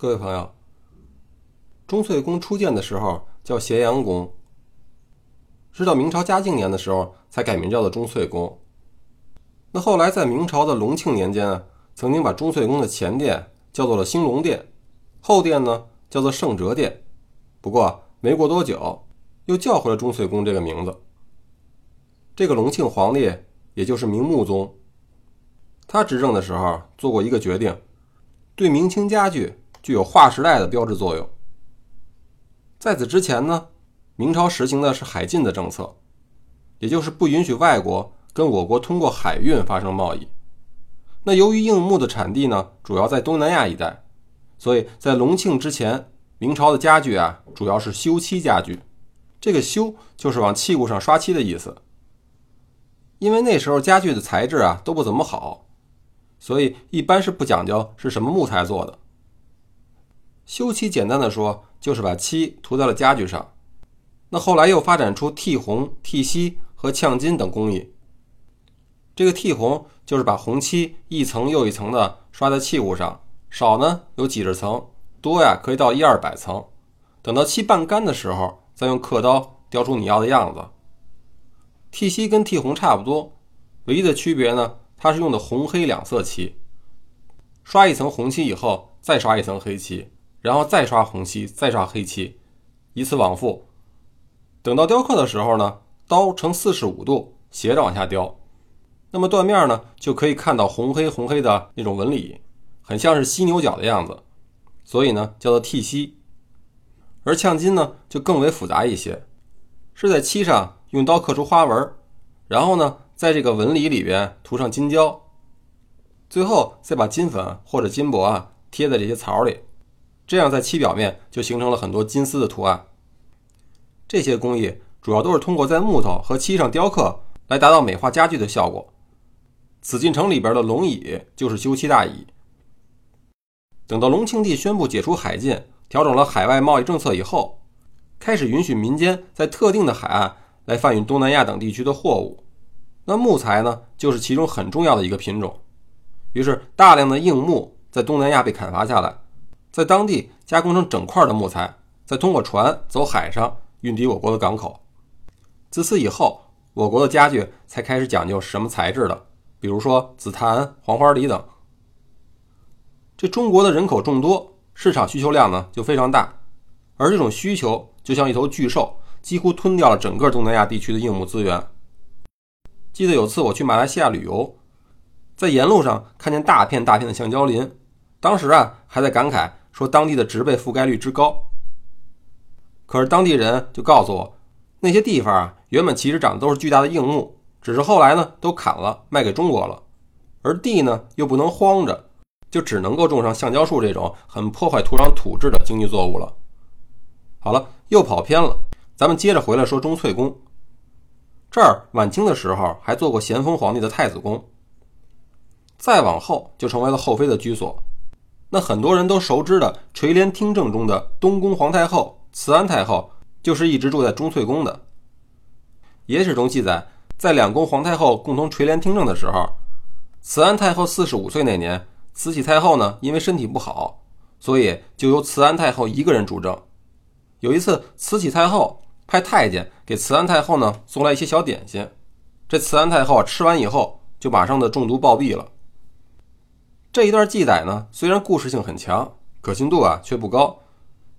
各位朋友，钟粹宫初建的时候叫咸阳宫，直到明朝嘉靖年的时候才改名叫做钟粹宫。那后来在明朝的隆庆年间啊，曾经把钟粹宫的前殿叫做了兴隆殿，后殿呢叫做圣哲殿。不过没过多久，又叫回了钟粹宫这个名字。这个隆庆皇帝，也就是明穆宗，他执政的时候做过一个决定，对明清家具。具有划时代的标志作用。在此之前呢，明朝实行的是海禁的政策，也就是不允许外国跟我国通过海运发生贸易。那由于硬木的产地呢，主要在东南亚一带，所以在隆庆之前，明朝的家具啊，主要是修漆家具。这个“修”就是往器物上刷漆的意思。因为那时候家具的材质啊都不怎么好，所以一般是不讲究是什么木材做的。修漆简单的说，就是把漆涂在了家具上。那后来又发展出剔红、剔锡和呛金等工艺。这个剔红就是把红漆一层又一层的刷在器物上，少呢有几十层，多呀可以到一二百层。等到漆半干的时候，再用刻刀雕出你要的样子。剔锡跟剔红差不多，唯一的区别呢，它是用的红黑两色漆。刷一层红漆以后，再刷一层黑漆。然后再刷红漆，再刷黑漆，以此往复。等到雕刻的时候呢，刀呈四十五度斜着往下雕，那么断面呢就可以看到红黑红黑的那种纹理，很像是犀牛角的样子，所以呢叫做剔锡。而呛金呢就更为复杂一些，是在漆上用刀刻出花纹，然后呢在这个纹理里边涂上金胶，最后再把金粉或者金箔啊贴在这些槽里。这样，在漆表面就形成了很多金丝的图案。这些工艺主要都是通过在木头和漆上雕刻来达到美化家具的效果。紫禁城里边的龙椅就是修漆大椅。等到隆庆帝宣布解除海禁，调整了海外贸易政策以后，开始允许民间在特定的海岸来贩运东南亚等地区的货物。那木材呢，就是其中很重要的一个品种。于是，大量的硬木在东南亚被砍伐下来。在当地加工成整块的木材，再通过船走海上运抵我国的港口。自此以后，我国的家具才开始讲究什么材质的，比如说紫檀、黄花梨等。这中国的人口众多，市场需求量呢就非常大，而这种需求就像一头巨兽，几乎吞掉了整个东南亚地区的硬木资源。记得有次我去马来西亚旅游，在沿路上看见大片大片的橡胶林，当时啊还在感慨。说当地的植被覆盖率之高，可是当地人就告诉我，那些地方啊，原本其实长的都是巨大的硬木，只是后来呢都砍了卖给中国了，而地呢又不能荒着，就只能够种上橡胶树这种很破坏土壤土质的经济作物了。好了，又跑偏了，咱们接着回来说钟粹宫。这儿晚清的时候还做过咸丰皇帝的太子宫，再往后就成为了后妃的居所。那很多人都熟知的垂帘听政中的东宫皇太后慈安太后，就是一直住在钟粹宫的。野史中记载，在两宫皇太后共同垂帘听政的时候，慈安太后四十五岁那年，慈禧太后呢因为身体不好，所以就由慈安太后一个人主政。有一次，慈禧太后派太监给慈安太后呢送来一些小点心，这慈安太后吃完以后就马上的中毒暴毙了。这一段记载呢，虽然故事性很强，可信度啊却不高，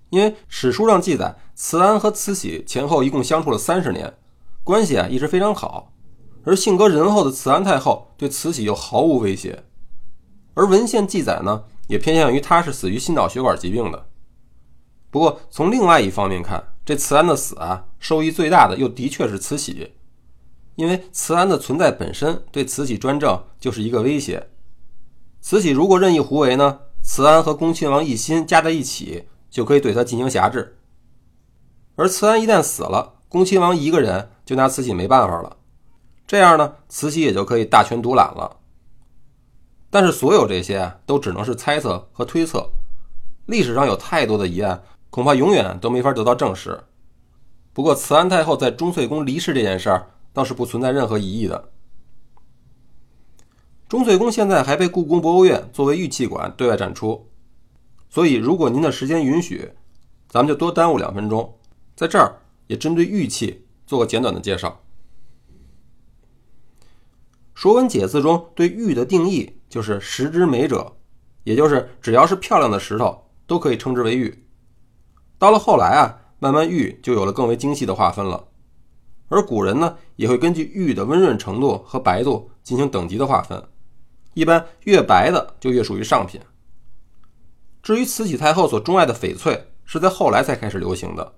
因为史书上记载，慈安和慈禧前后一共相处了三十年，关系啊一直非常好，而性格仁厚的慈安太后对慈禧又毫无威胁，而文献记载呢，也偏向于她是死于心脑血管疾病的。不过从另外一方面看，这慈安的死啊，受益最大的又的确是慈禧，因为慈安的存在本身对慈禧专政就是一个威胁。慈禧如果任意胡为呢？慈安和恭亲王奕欣加在一起就可以对他进行辖制。而慈安一旦死了，恭亲王一个人就拿慈禧没办法了。这样呢，慈禧也就可以大权独揽了。但是所有这些都只能是猜测和推测，历史上有太多的疑案，恐怕永远都没法得到证实。不过，慈安太后在钟粹宫离世这件事儿倒是不存在任何疑义的。钟粹宫现在还被故宫博物院作为玉器馆对外展出。所以如果您的时间允许，咱们就多耽误两分钟，在这儿也针对玉器做个简短的介绍。《说文解字》中对玉的定义就是“石之美者”，也就是只要是漂亮的石头都可以称之为玉。到了后来啊，慢慢玉就有了更为精细的划分了。而古人呢，也会根据玉的温润程度和白度进行等级的划分，一般越白的就越属于上品。至于慈禧太后所钟爱的翡翠，是在后来才开始流行的，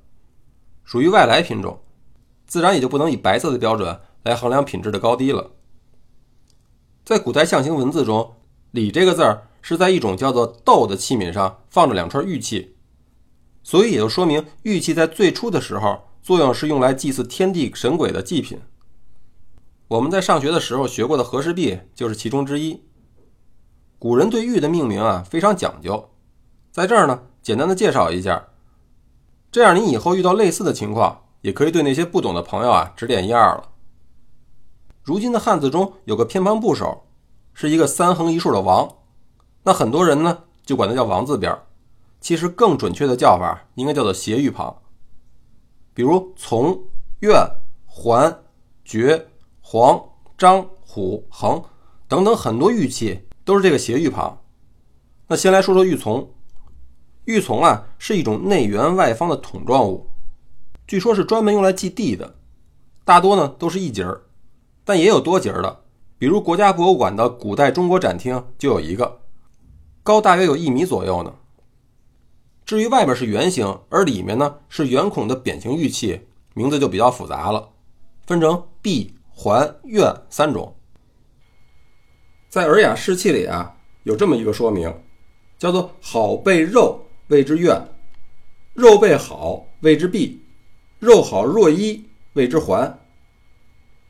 属于外来品种，自然也就不能以白色的标准来衡量品质的高低了。在古代象形文字中，“礼”这个字儿是在一种叫做“斗”的器皿上放着两串玉器，所以也就说明玉器在最初的时候作用是用来祭祀天地神鬼的祭品。我们在上学的时候学过的和氏璧就是其中之一。古人对玉的命名啊非常讲究，在这儿呢简单的介绍一下，这样你以后遇到类似的情况，也可以对那些不懂的朋友啊指点一二了。如今的汉字中有个偏旁部首，是一个三横一竖的王，那很多人呢就管它叫王字边其实更准确的叫法应该叫做斜玉旁。比如从、愿、还、绝、黄、张、虎、衡等等很多玉器都是这个斜玉旁。那先来说说玉琮，玉琮啊是一种内圆外方的筒状物，据说是专门用来祭地的，大多呢都是一节儿。但也有多节的，比如国家博物馆的古代中国展厅就有一个，高大约有一米左右呢。至于外边是圆形，而里面呢是圆孔的扁形玉器，名字就比较复杂了，分成璧、环、苑三种。在《尔雅释器》里啊，有这么一个说明，叫做“好背肉谓之苑，肉背好谓之璧，肉好若一谓之环。”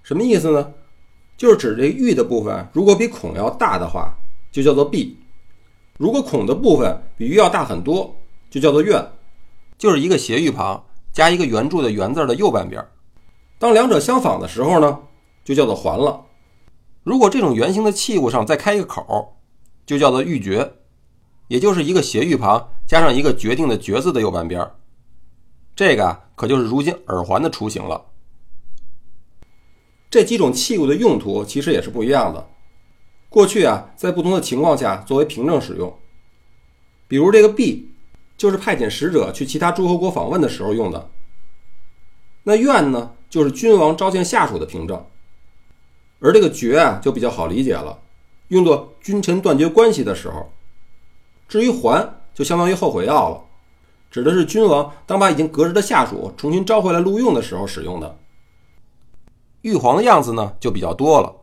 什么意思呢？就是指这玉的部分，如果比孔要大的话，就叫做璧；如果孔的部分比玉要大很多，就叫做苑。就是一个斜玉旁加一个圆柱的圆字的右半边。当两者相仿的时候呢，就叫做环了。如果这种圆形的器物上再开一个口，就叫做玉决，也就是一个斜玉旁加上一个决定的决字的右半边。这个可就是如今耳环的雏形了。这几种器物的用途其实也是不一样的。过去啊，在不同的情况下作为凭证使用，比如这个币，就是派遣使者去其他诸侯国访问的时候用的。那苑呢，就是君王召见下属的凭证。而这个绝啊，就比较好理解了，用作君臣断绝关系的时候。至于还，就相当于后悔药了，指的是君王当把已经革职的下属重新招回来录用的时候使用的。玉皇的样子呢就比较多了，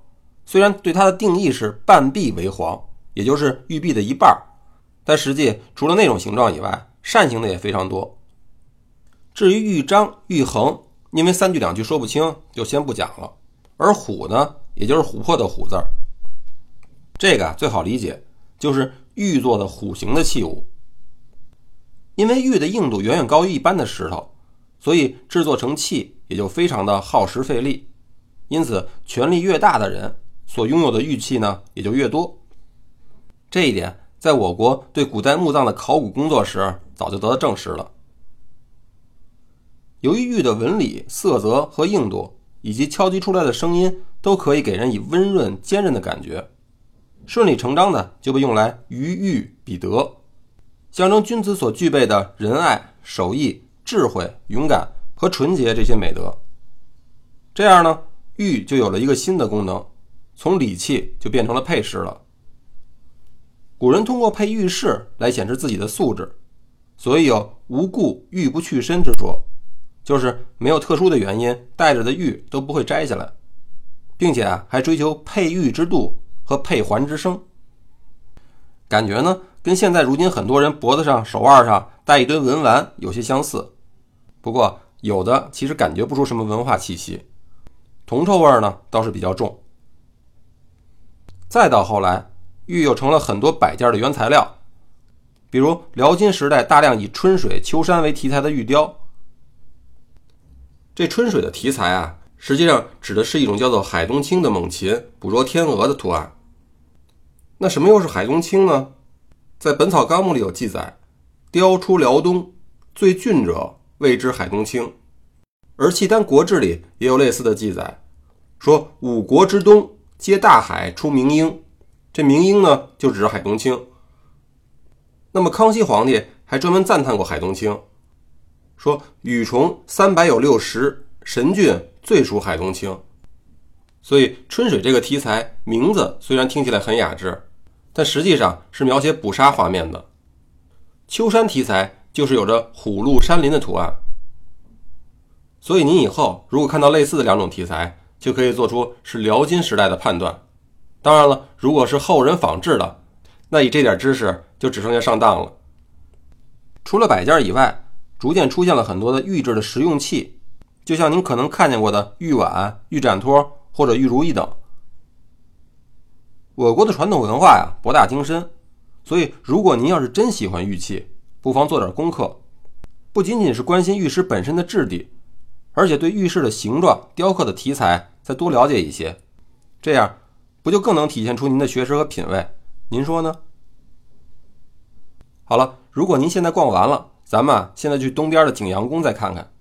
虽然对它的定义是半壁为黄，也就是玉璧的一半，但实际除了那种形状以外，扇形的也非常多。至于玉章、玉衡，因为三句两句说不清，就先不讲了。而虎呢，也就是琥珀的琥字儿，这个最好理解，就是玉做的虎形的器物。因为玉的硬度远远高于一般的石头，所以制作成器也就非常的耗时费力。因此，权力越大的人所拥有的玉器呢，也就越多。这一点在我国对古代墓葬的考古工作时早就得到证实了。由于玉的纹理、色泽和硬度，以及敲击出来的声音，都可以给人以温润、坚韧的感觉，顺理成章的就被用来于玉比德，象征君子所具备的仁爱、守义、智慧、勇敢和纯洁这些美德。这样呢？玉就有了一个新的功能，从礼器就变成了配饰了。古人通过配玉饰来显示自己的素质，所以有“无故玉不去身”之说，就是没有特殊的原因，戴着的玉都不会摘下来，并且还追求佩玉之度和佩环之声。感觉呢，跟现在如今很多人脖子上、手腕上戴一堆文玩有些相似，不过有的其实感觉不出什么文化气息。铜臭味呢倒是比较重。再到后来，玉又成了很多摆件的原材料，比如辽金时代大量以春水、秋山为题材的玉雕。这春水的题材啊，实际上指的是一种叫做海东青的猛禽捕捉天鹅的图案。那什么又是海东青呢？在《本草纲目》里有记载，雕出辽东，最俊者谓之海东青。而契丹国志里也有类似的记载，说五国之东皆大海出明英，这明英呢就指海东青。那么康熙皇帝还专门赞叹过海东青，说羽虫三百有六十，神俊最属海东青。所以春水这个题材名字虽然听起来很雅致，但实际上是描写捕杀画面的。秋山题材就是有着虎鹿山林的图案。所以您以后如果看到类似的两种题材，就可以做出是辽金时代的判断。当然了，如果是后人仿制的，那以这点知识就只剩下上当了。除了摆件以外，逐渐出现了很多的玉制的实用器，就像您可能看见过的玉碗、玉盏托或者玉如意等。我国的传统文化呀博大精深，所以如果您要是真喜欢玉器，不妨做点功课，不仅仅是关心玉石本身的质地。而且对玉石的形状、雕刻的题材再多了解一些，这样不就更能体现出您的学识和品味？您说呢？好了，如果您现在逛完了，咱们现在去东边的景阳宫再看看。